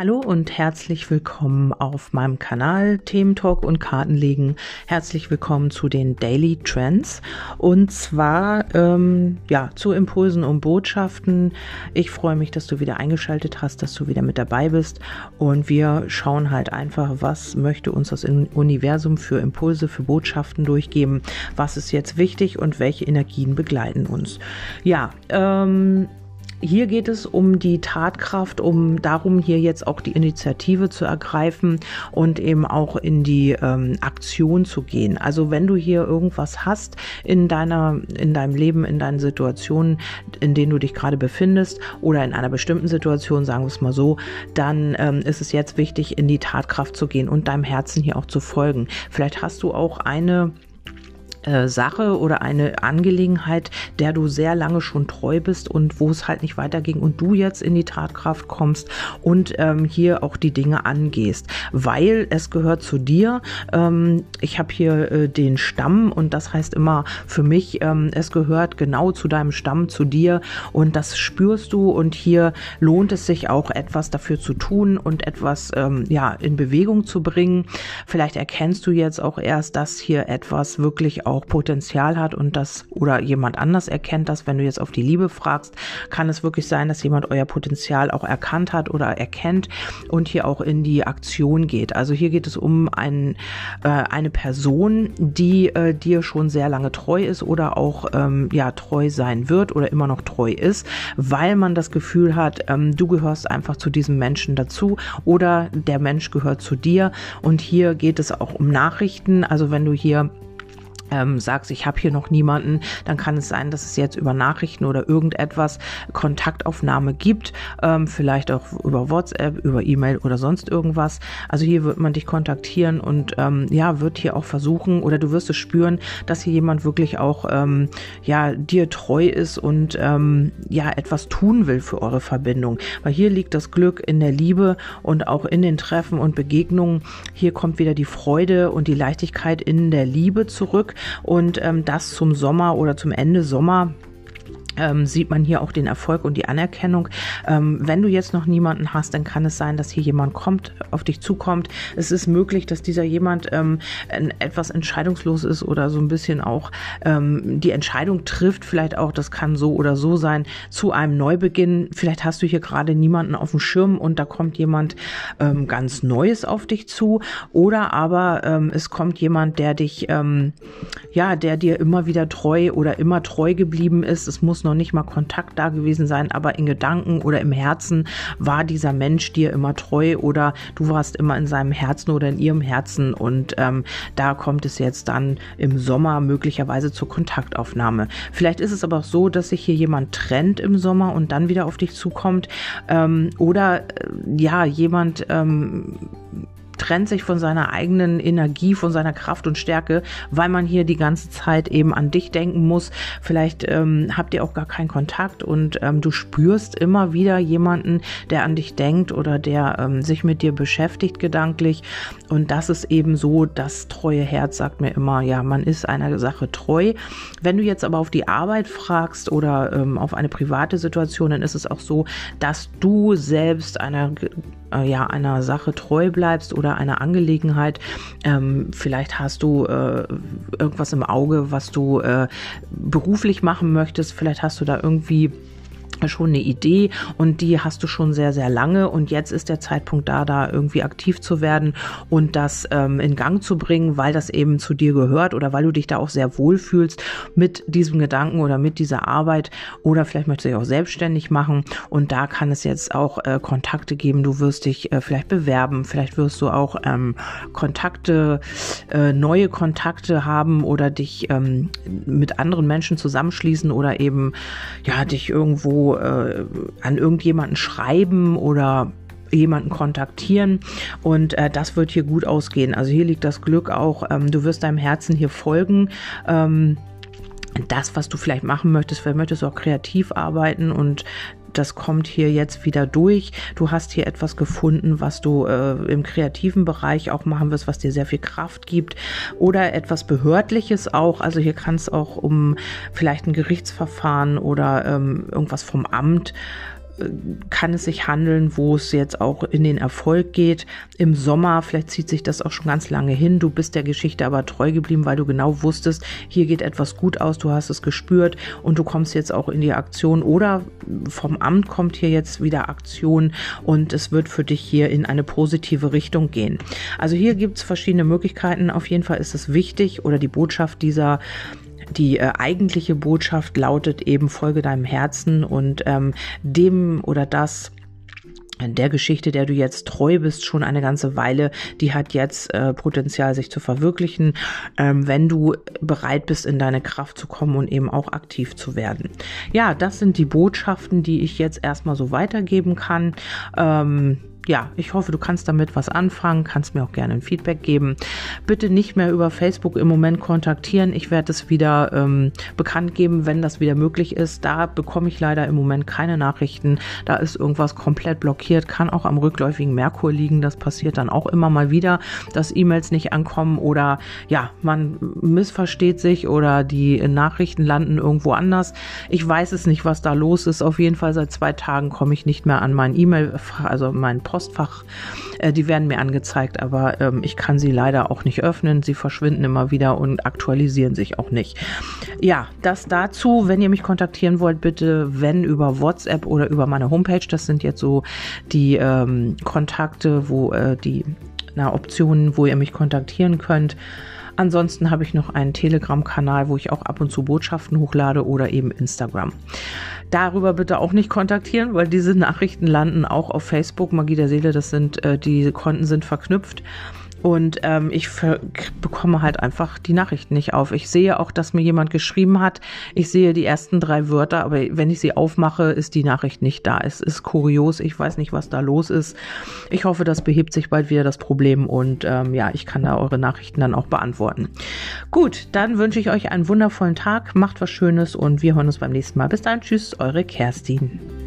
Hallo und herzlich willkommen auf meinem Kanal Thementalk und Kartenlegen. Herzlich willkommen zu den Daily Trends und zwar ähm, ja zu Impulsen und Botschaften. Ich freue mich, dass du wieder eingeschaltet hast, dass du wieder mit dabei bist und wir schauen halt einfach, was möchte uns das Universum für Impulse, für Botschaften durchgeben, was ist jetzt wichtig und welche Energien begleiten uns. Ja, ähm, hier geht es um die Tatkraft, um darum, hier jetzt auch die Initiative zu ergreifen und eben auch in die ähm, Aktion zu gehen. Also wenn du hier irgendwas hast in deiner, in deinem Leben, in deinen Situationen, in denen du dich gerade befindest oder in einer bestimmten Situation, sagen wir es mal so, dann ähm, ist es jetzt wichtig, in die Tatkraft zu gehen und deinem Herzen hier auch zu folgen. Vielleicht hast du auch eine äh, Sache oder eine Angelegenheit, der du sehr lange schon treu bist und wo es halt nicht weiterging und du jetzt in die Tatkraft kommst und ähm, hier auch die Dinge angehst, weil es gehört zu dir. Ähm, ich habe hier äh, den Stamm und das heißt immer für mich, ähm, es gehört genau zu deinem Stamm, zu dir und das spürst du und hier lohnt es sich auch etwas dafür zu tun und etwas ähm, ja in Bewegung zu bringen. Vielleicht erkennst du jetzt auch erst, dass hier etwas wirklich auch Potenzial hat und das oder jemand anders erkennt das, wenn du jetzt auf die Liebe fragst, kann es wirklich sein, dass jemand euer Potenzial auch erkannt hat oder erkennt und hier auch in die Aktion geht. Also hier geht es um ein, äh, eine Person, die äh, dir schon sehr lange treu ist oder auch ähm, ja treu sein wird oder immer noch treu ist, weil man das Gefühl hat, ähm, du gehörst einfach zu diesem Menschen dazu oder der Mensch gehört zu dir. Und hier geht es auch um Nachrichten. Also wenn du hier ähm, sagst, ich habe hier noch niemanden, dann kann es sein, dass es jetzt über Nachrichten oder irgendetwas Kontaktaufnahme gibt, ähm, vielleicht auch über WhatsApp, über E-Mail oder sonst irgendwas. Also hier wird man dich kontaktieren und ähm, ja, wird hier auch versuchen oder du wirst es spüren, dass hier jemand wirklich auch ähm, ja dir treu ist und ähm, ja etwas tun will für eure Verbindung. Weil hier liegt das Glück in der Liebe und auch in den Treffen und Begegnungen. Hier kommt wieder die Freude und die Leichtigkeit in der Liebe zurück und ähm, das zum Sommer oder zum Ende Sommer ähm, sieht man hier auch den Erfolg und die Anerkennung. Ähm, wenn du jetzt noch niemanden hast, dann kann es sein, dass hier jemand kommt, auf dich zukommt. Es ist möglich, dass dieser jemand ähm, etwas entscheidungslos ist oder so ein bisschen auch ähm, die Entscheidung trifft. Vielleicht auch, das kann so oder so sein, zu einem Neubeginn. Vielleicht hast du hier gerade niemanden auf dem Schirm und da kommt jemand ähm, ganz Neues auf dich zu. Oder aber ähm, es kommt jemand, der dich, ja, der dir immer wieder treu oder immer treu geblieben ist. Es muss noch noch nicht mal Kontakt da gewesen sein, aber in Gedanken oder im Herzen war dieser Mensch dir immer treu oder du warst immer in seinem Herzen oder in ihrem Herzen und ähm, da kommt es jetzt dann im Sommer möglicherweise zur Kontaktaufnahme. Vielleicht ist es aber auch so, dass sich hier jemand trennt im Sommer und dann wieder auf dich zukommt ähm, oder äh, ja, jemand ähm, trennt sich von seiner eigenen Energie, von seiner Kraft und Stärke, weil man hier die ganze Zeit eben an dich denken muss. Vielleicht ähm, habt ihr auch gar keinen Kontakt und ähm, du spürst immer wieder jemanden, der an dich denkt oder der ähm, sich mit dir beschäftigt gedanklich. Und das ist eben so, das treue Herz sagt mir immer, ja, man ist einer Sache treu. Wenn du jetzt aber auf die Arbeit fragst oder ähm, auf eine private Situation, dann ist es auch so, dass du selbst einer äh, ja einer Sache treu bleibst oder einer Angelegenheit. Ähm, vielleicht hast du äh, irgendwas im Auge, was du äh, beruflich machen möchtest. Vielleicht hast du da irgendwie schon eine Idee und die hast du schon sehr, sehr lange und jetzt ist der Zeitpunkt da, da irgendwie aktiv zu werden und das ähm, in Gang zu bringen, weil das eben zu dir gehört oder weil du dich da auch sehr wohl fühlst mit diesem Gedanken oder mit dieser Arbeit oder vielleicht möchtest du dich auch selbstständig machen und da kann es jetzt auch äh, Kontakte geben, du wirst dich äh, vielleicht bewerben, vielleicht wirst du auch ähm, Kontakte, äh, neue Kontakte haben oder dich ähm, mit anderen Menschen zusammenschließen oder eben ja dich irgendwo äh, an irgendjemanden schreiben oder jemanden kontaktieren und äh, das wird hier gut ausgehen. Also hier liegt das Glück auch, ähm, du wirst deinem Herzen hier folgen. Ähm, das, was du vielleicht machen möchtest, vielleicht möchtest du auch kreativ arbeiten und das kommt hier jetzt wieder durch. Du hast hier etwas gefunden, was du äh, im kreativen Bereich auch machen wirst, was dir sehr viel Kraft gibt oder etwas Behördliches auch. Also hier kann es auch um vielleicht ein Gerichtsverfahren oder ähm, irgendwas vom Amt kann es sich handeln, wo es jetzt auch in den Erfolg geht. Im Sommer, vielleicht zieht sich das auch schon ganz lange hin. Du bist der Geschichte aber treu geblieben, weil du genau wusstest, hier geht etwas gut aus, du hast es gespürt und du kommst jetzt auch in die Aktion oder vom Amt kommt hier jetzt wieder Aktion und es wird für dich hier in eine positive Richtung gehen. Also hier gibt es verschiedene Möglichkeiten. Auf jeden Fall ist es wichtig oder die Botschaft dieser die äh, eigentliche Botschaft lautet eben, folge deinem Herzen und ähm, dem oder das der Geschichte, der du jetzt treu bist, schon eine ganze Weile, die hat jetzt äh, Potenzial, sich zu verwirklichen, ähm, wenn du bereit bist, in deine Kraft zu kommen und eben auch aktiv zu werden. Ja, das sind die Botschaften, die ich jetzt erstmal so weitergeben kann. Ähm, ja, ich hoffe, du kannst damit was anfangen, kannst mir auch gerne ein Feedback geben. Bitte nicht mehr über Facebook im Moment kontaktieren. Ich werde es wieder ähm, bekannt geben, wenn das wieder möglich ist. Da bekomme ich leider im Moment keine Nachrichten. Da ist irgendwas komplett blockiert, kann auch am rückläufigen Merkur liegen. Das passiert dann auch immer mal wieder, dass E-Mails nicht ankommen oder ja, man missversteht sich oder die Nachrichten landen irgendwo anders. Ich weiß es nicht, was da los ist. Auf jeden Fall seit zwei Tagen komme ich nicht mehr an mein E-Mail, also mein Postfach. Äh, die werden mir angezeigt, aber ähm, ich kann sie leider auch nicht öffnen. Sie verschwinden immer wieder und aktualisieren sich auch nicht. Ja, das dazu. Wenn ihr mich kontaktieren wollt, bitte, wenn über WhatsApp oder über meine Homepage. Das sind jetzt so die ähm, Kontakte, wo äh, die na, Optionen, wo ihr mich kontaktieren könnt. Ansonsten habe ich noch einen Telegram-Kanal, wo ich auch ab und zu Botschaften hochlade oder eben Instagram. Darüber bitte auch nicht kontaktieren, weil diese Nachrichten landen auch auf Facebook. Magie der Seele, das sind, äh, die Konten sind verknüpft. Und ähm, ich bekomme halt einfach die Nachrichten nicht auf. Ich sehe auch, dass mir jemand geschrieben hat. Ich sehe die ersten drei Wörter, aber wenn ich sie aufmache, ist die Nachricht nicht da. Es ist kurios. Ich weiß nicht, was da los ist. Ich hoffe, das behebt sich bald wieder das Problem und ähm, ja, ich kann da eure Nachrichten dann auch beantworten. Gut, dann wünsche ich euch einen wundervollen Tag. Macht was Schönes und wir hören uns beim nächsten Mal. Bis dann. Tschüss, eure Kerstin.